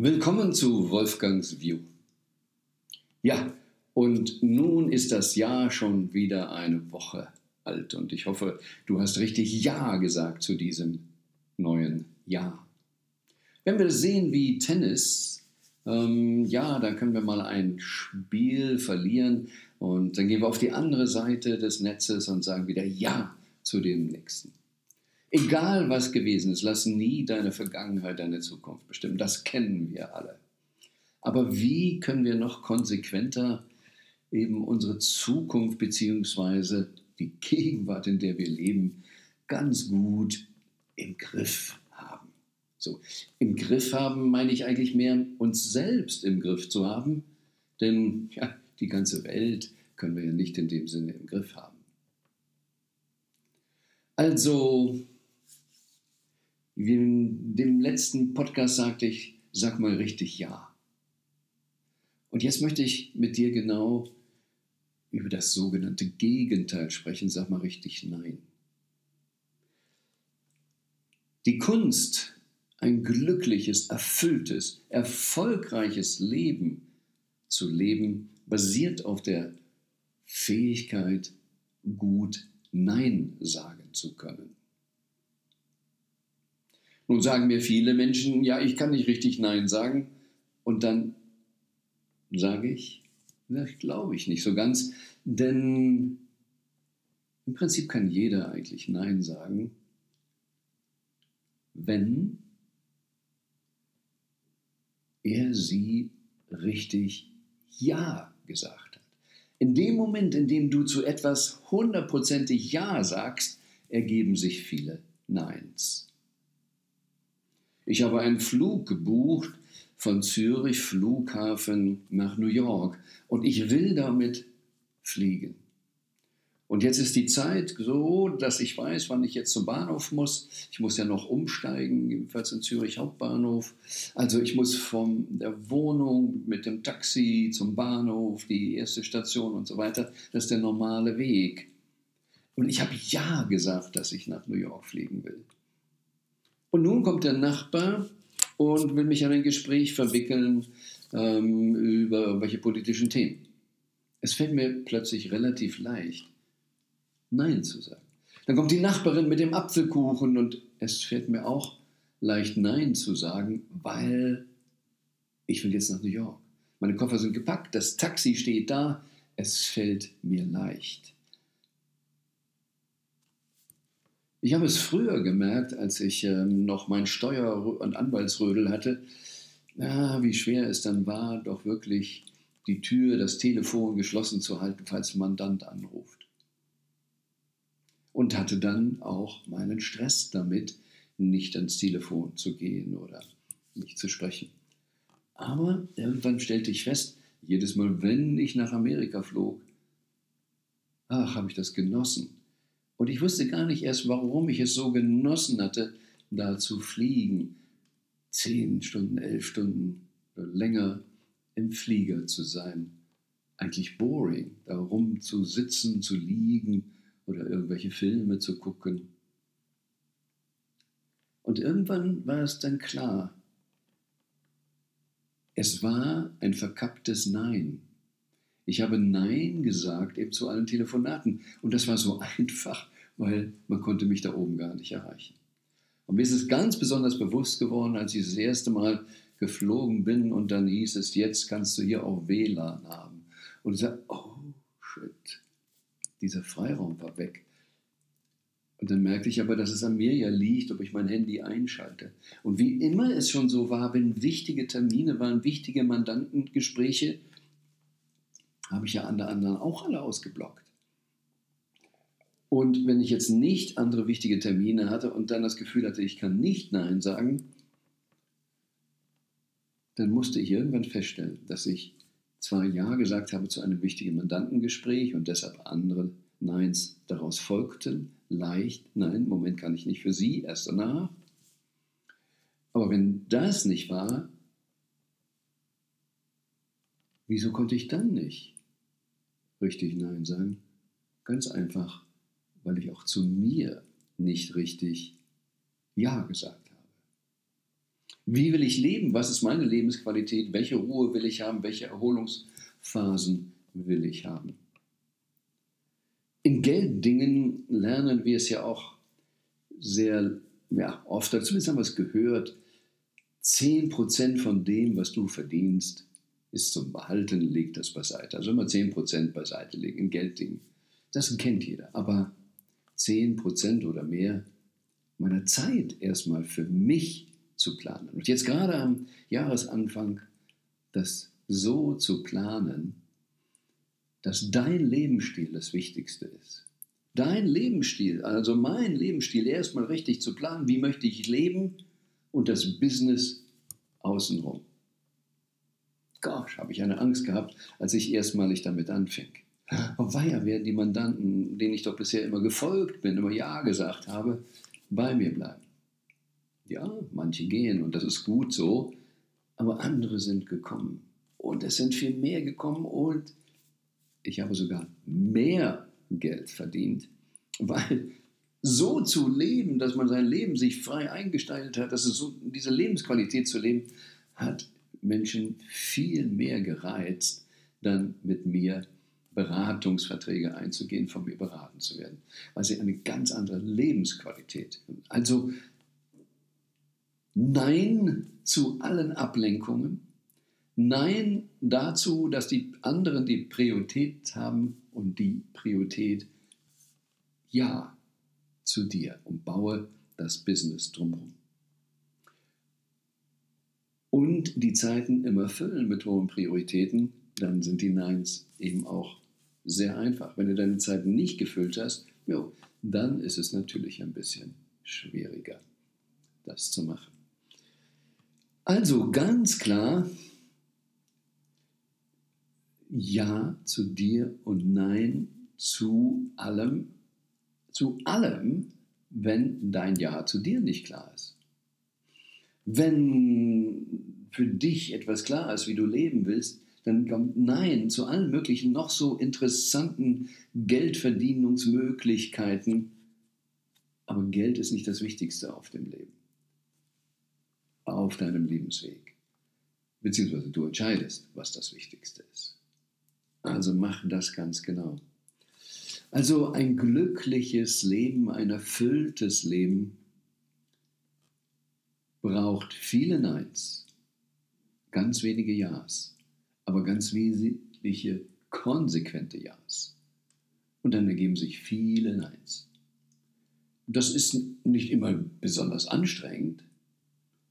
Willkommen zu Wolfgangs View. Ja, und nun ist das Jahr schon wieder eine Woche alt und ich hoffe, du hast richtig Ja gesagt zu diesem neuen Jahr. Wenn wir sehen wie Tennis, ähm, ja, da können wir mal ein Spiel verlieren und dann gehen wir auf die andere Seite des Netzes und sagen wieder Ja zu dem nächsten. Egal was gewesen ist, lass nie deine Vergangenheit deine Zukunft bestimmen. Das kennen wir alle. Aber wie können wir noch konsequenter eben unsere Zukunft bzw. die Gegenwart, in der wir leben, ganz gut im Griff haben? So, im Griff haben meine ich eigentlich mehr uns selbst im Griff zu haben, denn ja, die ganze Welt können wir ja nicht in dem Sinne im Griff haben. Also wie in dem letzten Podcast sagte ich, sag mal richtig Ja. Und jetzt möchte ich mit dir genau über das sogenannte Gegenteil sprechen. Sag mal richtig Nein. Die Kunst, ein glückliches, erfülltes, erfolgreiches Leben zu leben, basiert auf der Fähigkeit, gut Nein sagen zu können. Nun sagen mir viele Menschen, ja, ich kann nicht richtig Nein sagen. Und dann sage ich, das glaube ich nicht so ganz, denn im Prinzip kann jeder eigentlich Nein sagen, wenn er sie richtig Ja gesagt hat. In dem Moment, in dem du zu etwas hundertprozentig Ja sagst, ergeben sich viele Neins. Ich habe einen Flug gebucht von Zürich Flughafen nach New York und ich will damit fliegen. Und jetzt ist die Zeit so, dass ich weiß, wann ich jetzt zum Bahnhof muss. Ich muss ja noch umsteigen, jedenfalls in Zürich Hauptbahnhof. Also ich muss von der Wohnung mit dem Taxi zum Bahnhof, die erste Station und so weiter. Das ist der normale Weg. Und ich habe ja gesagt, dass ich nach New York fliegen will. Und nun kommt der Nachbar und will mich an ein Gespräch verwickeln ähm, über irgendwelche politischen Themen. Es fällt mir plötzlich relativ leicht, Nein zu sagen. Dann kommt die Nachbarin mit dem Apfelkuchen und es fällt mir auch leicht, Nein zu sagen, weil ich will jetzt nach New York. Meine Koffer sind gepackt, das Taxi steht da, es fällt mir leicht. Ich habe es früher gemerkt, als ich ähm, noch mein Steuer- und Anwaltsrödel hatte, ja, wie schwer es dann war, doch wirklich die Tür, das Telefon geschlossen zu halten, falls ein Mandant anruft. Und hatte dann auch meinen Stress damit, nicht ans Telefon zu gehen oder nicht zu sprechen. Aber irgendwann stellte ich fest, jedes Mal, wenn ich nach Amerika flog, ach, habe ich das genossen. Und ich wusste gar nicht erst, warum ich es so genossen hatte, da zu fliegen. Zehn Stunden, elf Stunden oder länger im Flieger zu sein. Eigentlich boring, da rum zu sitzen, zu liegen oder irgendwelche Filme zu gucken. Und irgendwann war es dann klar, es war ein verkapptes Nein. Ich habe Nein gesagt eben zu allen Telefonaten. Und das war so einfach, weil man konnte mich da oben gar nicht erreichen. Und mir ist es ganz besonders bewusst geworden, als ich das erste Mal geflogen bin und dann hieß es, jetzt kannst du hier auch WLAN haben. Und ich sagte, oh shit, dieser Freiraum war weg. Und dann merkte ich aber, dass es an mir ja liegt, ob ich mein Handy einschalte. Und wie immer es schon so war, wenn wichtige Termine waren, wichtige Mandantengespräche, habe ich ja an der anderen auch alle ausgeblockt. Und wenn ich jetzt nicht andere wichtige Termine hatte und dann das Gefühl hatte, ich kann nicht Nein sagen, dann musste ich irgendwann feststellen, dass ich zwar Ja gesagt habe zu einem wichtigen Mandantengespräch und deshalb andere Neins daraus folgten, leicht, nein, Moment kann ich nicht für Sie, erst danach. Aber wenn das nicht war, wieso konnte ich dann nicht? Richtig Nein sagen? Ganz einfach, weil ich auch zu mir nicht richtig Ja gesagt habe. Wie will ich leben? Was ist meine Lebensqualität? Welche Ruhe will ich haben? Welche Erholungsphasen will ich haben? In Gelddingen lernen wir es ja auch sehr ja, oft, zumindest haben wir es gehört, 10% von dem, was du verdienst, ist zum Behalten, leg das beiseite. Also immer 10% beiseite legen in Gelddingen. Das kennt jeder. Aber 10% oder mehr meiner Zeit erstmal für mich zu planen. Und jetzt gerade am Jahresanfang das so zu planen, dass dein Lebensstil das Wichtigste ist. Dein Lebensstil, also mein Lebensstil erstmal richtig zu planen, wie möchte ich leben und das Business außenrum. Gosh, habe ich eine Angst gehabt, als ich erstmalig damit anfing. Aber weia, werden die Mandanten, denen ich doch bisher immer gefolgt bin, immer Ja gesagt habe, bei mir bleiben. Ja, manche gehen und das ist gut so, aber andere sind gekommen. Und es sind viel mehr gekommen und ich habe sogar mehr Geld verdient, weil so zu leben, dass man sein Leben sich frei eingestaltet hat, dass es so, diese Lebensqualität zu leben, hat Menschen viel mehr gereizt, dann mit mir Beratungsverträge einzugehen, von mir beraten zu werden, weil sie eine ganz andere Lebensqualität haben. Also Nein zu allen Ablenkungen, Nein dazu, dass die anderen die Priorität haben und die Priorität Ja zu dir und baue das Business drumherum. Und die Zeiten immer füllen mit hohen Prioritäten, dann sind die Neins eben auch sehr einfach. Wenn du deine Zeiten nicht gefüllt hast, jo, dann ist es natürlich ein bisschen schwieriger, das zu machen. Also ganz klar, ja zu dir und Nein zu allem, zu allem, wenn dein Ja zu dir nicht klar ist. Wenn für dich etwas klar ist, wie du leben willst, dann kommt Nein zu allen möglichen noch so interessanten Geldverdienungsmöglichkeiten. Aber Geld ist nicht das Wichtigste auf dem Leben, auf deinem Lebensweg. Beziehungsweise du entscheidest, was das Wichtigste ist. Also mach das ganz genau. Also ein glückliches Leben, ein erfülltes Leben braucht viele Neins, ganz wenige Ja's, aber ganz wesentliche, konsequente Ja's. Und dann ergeben sich viele Neins. Das ist nicht immer besonders anstrengend.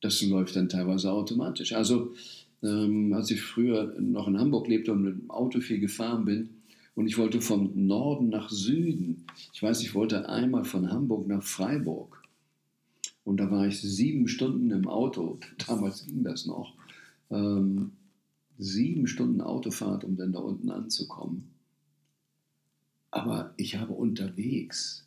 Das läuft dann teilweise automatisch. Also ähm, als ich früher noch in Hamburg lebte und mit dem Auto viel gefahren bin und ich wollte vom Norden nach Süden. Ich weiß, ich wollte einmal von Hamburg nach Freiburg. Und da war ich sieben Stunden im Auto. Damals ging das noch. Ähm, sieben Stunden Autofahrt, um dann da unten anzukommen. Aber ich habe unterwegs,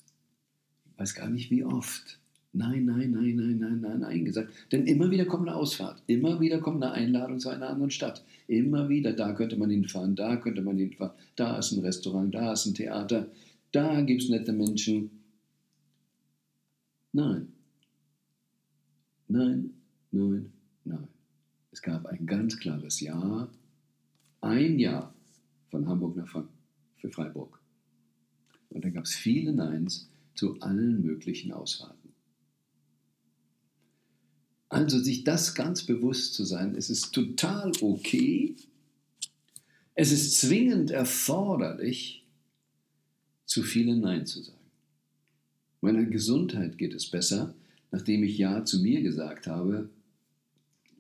ich weiß gar nicht wie oft, Nein, nein, nein, nein, nein, nein, nein gesagt. Denn immer wieder kommt eine Ausfahrt. Immer wieder kommt eine Einladung zu einer anderen Stadt. Immer wieder, da könnte man hinfahren, da könnte man hinfahren. Da ist ein Restaurant, da ist ein Theater, da gibt es nette Menschen. Nein. Nein, nein, nein. Es gab ein ganz klares Ja. Ein Ja von Hamburg nach für Freiburg. Und dann gab es viele Neins zu allen möglichen Ausfahrten. Also sich das ganz bewusst zu sein, es ist total okay, es ist zwingend erforderlich, zu vielen Nein zu sagen. Meiner Gesundheit geht es besser, nachdem ich Ja zu mir gesagt habe,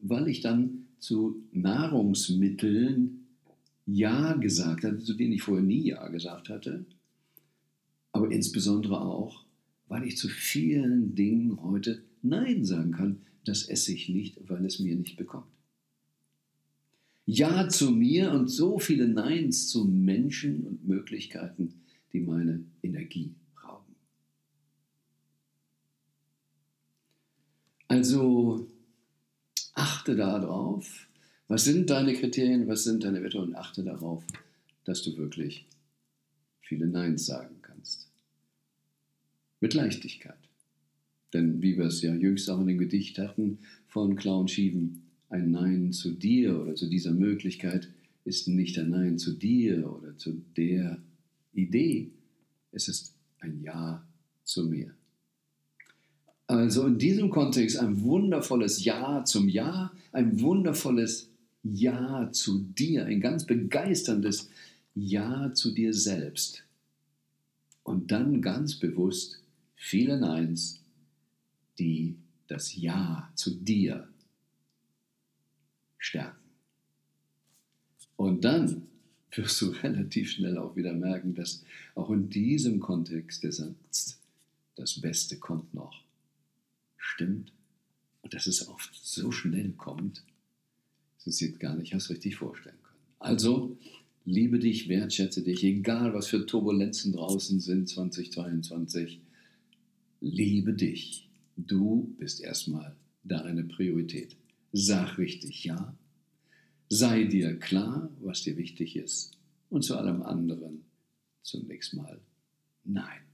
weil ich dann zu Nahrungsmitteln Ja gesagt hatte, zu denen ich vorher nie Ja gesagt hatte, aber insbesondere auch, weil ich zu vielen Dingen heute Nein sagen kann, das esse ich nicht, weil es mir nicht bekommt. Ja zu mir und so viele Neins zu Menschen und Möglichkeiten, die meine Energie Also achte darauf, was sind deine Kriterien, was sind deine Werte und achte darauf, dass du wirklich viele Neins sagen kannst. Mit Leichtigkeit. Denn wie wir es ja jüngst auch in dem Gedicht hatten von Clown Schieven, ein Nein zu dir oder zu dieser Möglichkeit ist nicht ein Nein zu dir oder zu der Idee, es ist ein Ja zu mir. Also in diesem Kontext ein wundervolles Ja zum Ja, ein wundervolles Ja zu dir, ein ganz begeisterndes Ja zu dir selbst. Und dann ganz bewusst viele Neins, die das Ja zu dir stärken. Und dann wirst du relativ schnell auch wieder merken, dass auch in diesem Kontext der Satz, das Beste kommt noch, stimmt. Und dass es oft so schnell kommt, dass du es gar nicht hast richtig vorstellen können. Also, liebe dich, wertschätze dich, egal was für Turbulenzen draußen sind 2022, liebe dich. Du bist erstmal deine Priorität. Sag richtig Ja, Sei dir klar, was dir wichtig ist und zu allem anderen zunächst mal Nein.